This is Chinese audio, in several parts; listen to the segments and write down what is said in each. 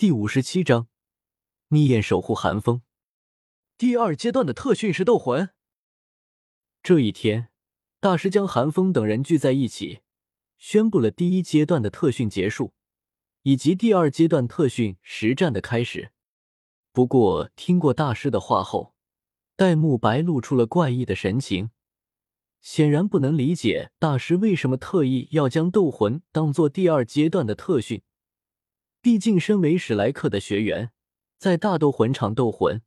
第五十七章，逆焰守护寒风。第二阶段的特训是斗魂。这一天，大师将寒风等人聚在一起，宣布了第一阶段的特训结束，以及第二阶段特训实战的开始。不过，听过大师的话后，戴沐白露出了怪异的神情，显然不能理解大师为什么特意要将斗魂当做第二阶段的特训。毕竟，身为史莱克的学员，在大斗魂场斗魂，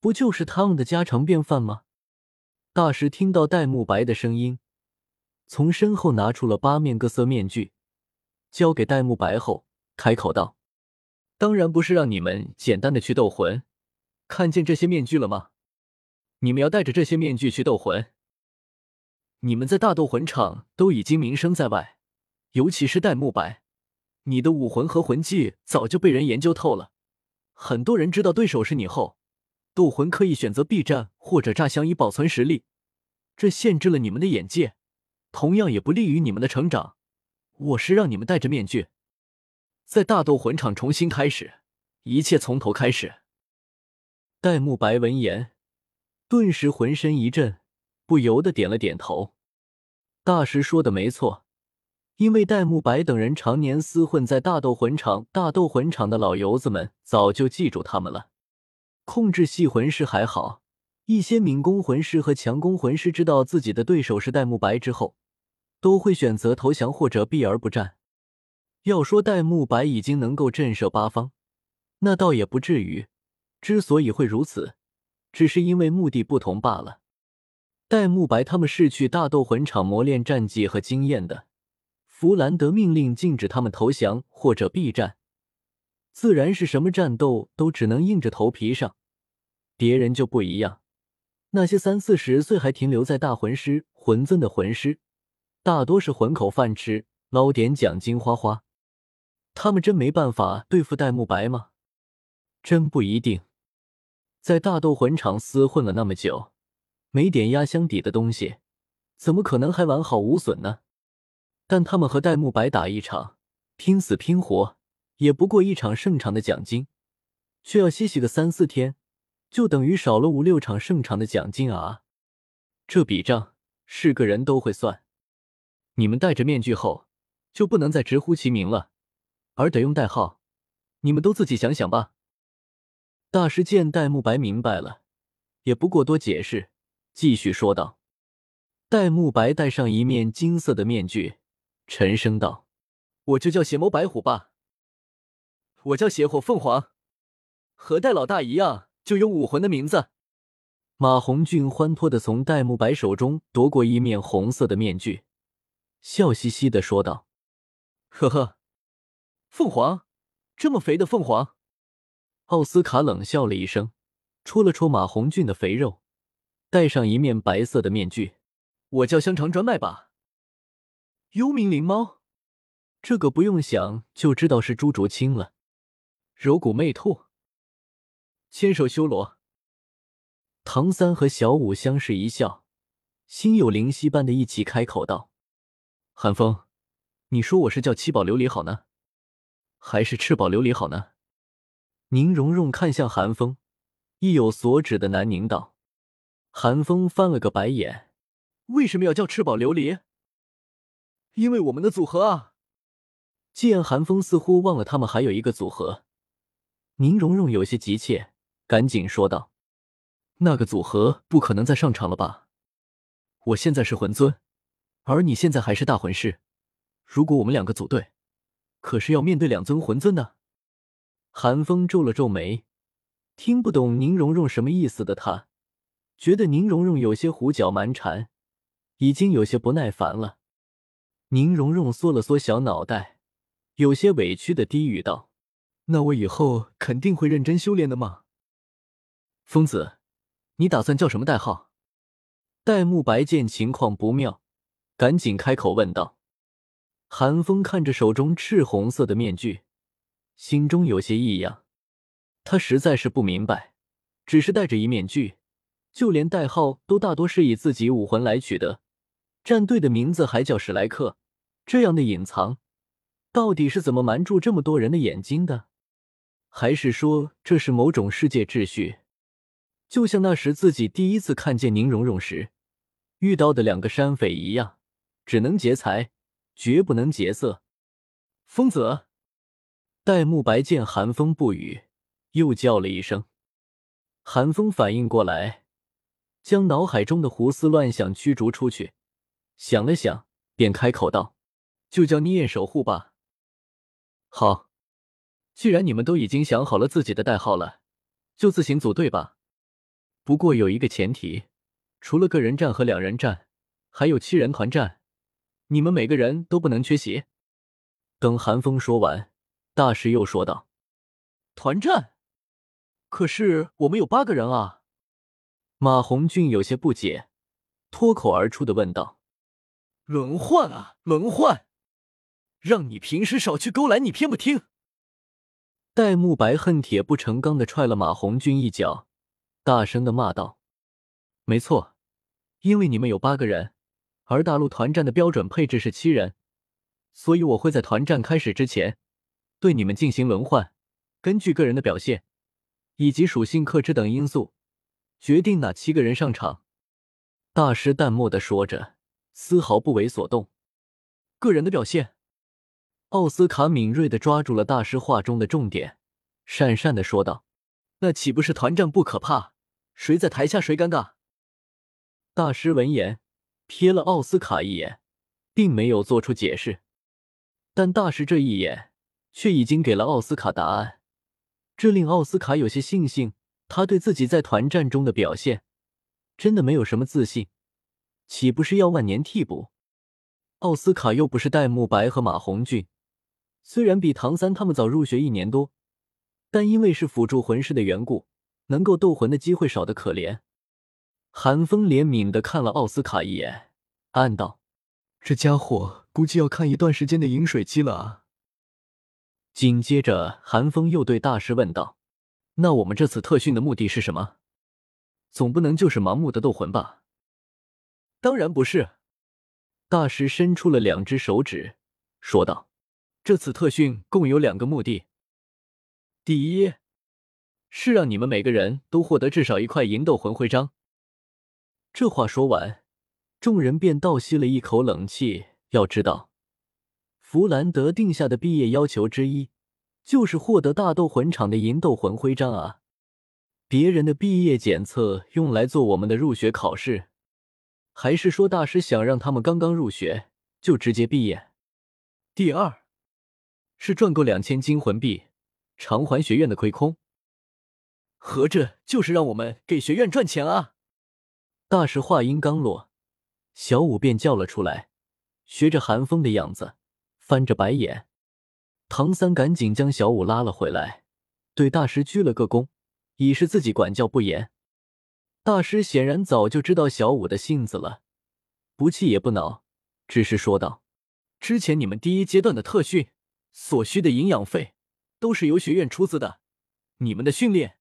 不就是他们的家常便饭吗？大师听到戴沐白的声音，从身后拿出了八面各色面具，交给戴沐白后，开口道：“当然不是让你们简单的去斗魂，看见这些面具了吗？你们要带着这些面具去斗魂。你们在大斗魂场都已经名声在外，尤其是戴沐白。”你的武魂和魂技早就被人研究透了，很多人知道对手是你后，斗魂可以选择避战或者炸香以保存实力，这限制了你们的眼界，同样也不利于你们的成长。我是让你们戴着面具，在大斗魂场重新开始，一切从头开始。戴沐白闻言，顿时浑身一震，不由得点了点头。大师说的没错。因为戴沐白等人常年厮混在大斗魂场，大斗魂场的老油子们早就记住他们了。控制系魂师还好，一些敏攻魂师和强攻魂师知道自己的对手是戴沐白之后，都会选择投降或者避而不战。要说戴沐白已经能够震慑八方，那倒也不至于。之所以会如此，只是因为目的不同罢了。戴沐白他们是去大斗魂场磨练战绩和经验的。弗兰德命令禁止他们投降或者避战，自然是什么战斗都只能硬着头皮上。别人就不一样，那些三四十岁还停留在大魂师、魂尊的魂师，大多是混口饭吃，捞点奖金花花。他们真没办法对付戴沐白吗？真不一定。在大斗魂场厮混了那么久，没点压箱底的东西，怎么可能还完好无损呢？但他们和戴沐白打一场，拼死拼活，也不过一场胜场的奖金，却要歇息个三四天，就等于少了五六场胜场的奖金啊！这笔账是个人都会算。你们戴着面具后，就不能再直呼其名了，而得用代号。你们都自己想想吧。大师见戴沐白明白了，也不过多解释，继续说道：“戴沐白戴上一面金色的面具。”沉声道：“我就叫邪魔白虎吧。我叫邪火凤凰，和戴老大一样，就有武魂的名字。”马红俊欢脱的从戴沐白手中夺过一面红色的面具，笑嘻嘻的说道：“呵呵，凤凰，这么肥的凤凰。”奥斯卡冷笑了一声，戳了戳马红俊的肥肉，戴上一面白色的面具：“我叫香肠专卖吧。”幽冥灵猫，这个不用想就知道是朱竹清了。柔骨魅兔，千手修罗。唐三和小五相视一笑，心有灵犀般的一起开口道：“寒风，你说我是叫七宝琉璃好呢，还是赤宝琉璃好呢？”宁荣荣看向寒风，意有所指的喃宁道：“寒风翻了个白眼，为什么要叫赤宝琉璃？”因为我们的组合啊！见寒风似乎忘了他们还有一个组合，宁荣荣有些急切，赶紧说道：“那个组合不可能再上场了吧？我现在是魂尊，而你现在还是大魂师。如果我们两个组队，可是要面对两尊魂尊的。”寒风皱了皱眉，听不懂宁荣荣什么意思的他，觉得宁荣荣有些胡搅蛮缠，已经有些不耐烦了。宁荣荣缩了缩小脑袋，有些委屈的低语道：“那我以后肯定会认真修炼的嘛？”疯子，你打算叫什么代号？戴沐白见情况不妙，赶紧开口问道。韩风看着手中赤红色的面具，心中有些异样。他实在是不明白，只是戴着一面具，就连代号都大多是以自己武魂来取得，战队的名字还叫史莱克。这样的隐藏，到底是怎么瞒住这么多人的眼睛的？还是说这是某种世界秩序？就像那时自己第一次看见宁荣荣时遇到的两个山匪一样，只能劫财，绝不能劫色。疯子！戴沐白见寒风不语，又叫了一声。寒风反应过来，将脑海中的胡思乱想驱逐出去，想了想，便开口道：“就叫聂燕守护吧。”好，既然你们都已经想好了自己的代号了，就自行组队吧。不过有一个前提，除了个人战和两人战，还有七人团战，你们每个人都不能缺席。等韩风说完。大师又说道：“团战，可是我们有八个人啊！”马红俊有些不解，脱口而出的问道：“轮换啊，轮换！让你平时少去勾栏，你偏不听。”戴沐白恨铁不成钢的踹了马红俊一脚，大声的骂道：“没错，因为你们有八个人，而大陆团战的标准配置是七人，所以我会在团战开始之前。”对你们进行轮换，根据个人的表现以及属性、克制等因素，决定哪七个人上场。大师淡漠的说着，丝毫不为所动。个人的表现，奥斯卡敏锐的抓住了大师话中的重点，讪讪的说道：“那岂不是团战不可怕？谁在台下谁尴尬？”大师闻言瞥了奥斯卡一眼，并没有做出解释，但大师这一眼。却已经给了奥斯卡答案，这令奥斯卡有些庆幸。他对自己在团战中的表现真的没有什么自信，岂不是要万年替补？奥斯卡又不是戴沐白和马红俊，虽然比唐三他们早入学一年多，但因为是辅助魂师的缘故，能够斗魂的机会少得可怜。韩风怜悯的看了奥斯卡一眼，暗道：这家伙估计要看一段时间的饮水机了啊！紧接着，韩风又对大师问道：“那我们这次特训的目的是什么？总不能就是盲目的斗魂吧？”“当然不是。”大师伸出了两只手指，说道：“这次特训共有两个目的。第一，是让你们每个人都获得至少一块银斗魂徽章。”这话说完，众人便倒吸了一口冷气。要知道。弗兰德定下的毕业要求之一，就是获得大斗魂场的银斗魂徽章啊！别人的毕业检测用来做我们的入学考试，还是说大师想让他们刚刚入学就直接毕业？第二，是赚够两千金魂币，偿还学院的亏空。合着就是让我们给学院赚钱啊！大师话音刚落，小五便叫了出来，学着韩风的样子。翻着白眼，唐三赶紧将小五拉了回来，对大师鞠了个躬，以示自己管教不严。大师显然早就知道小五的性子了，不气也不恼，只是说道：“之前你们第一阶段的特训所需的营养费都是由学院出资的，你们的训练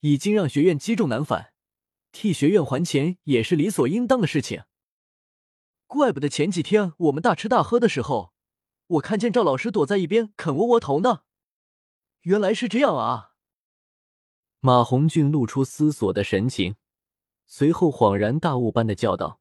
已经让学院积重难返，替学院还钱也是理所应当的事情。怪不得前几天我们大吃大喝的时候。”我看见赵老师躲在一边啃窝窝头呢，原来是这样啊！马红俊露出思索的神情，随后恍然大悟般的叫道：“